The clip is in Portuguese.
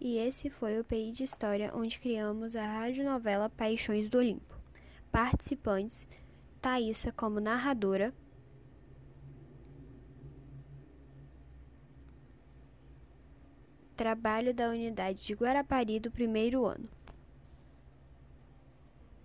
E esse foi o PI de História, onde criamos a radionovela Paixões do Olimpo. Participantes: Thaisa como narradora. Trabalho da unidade de Guarapari do primeiro ano.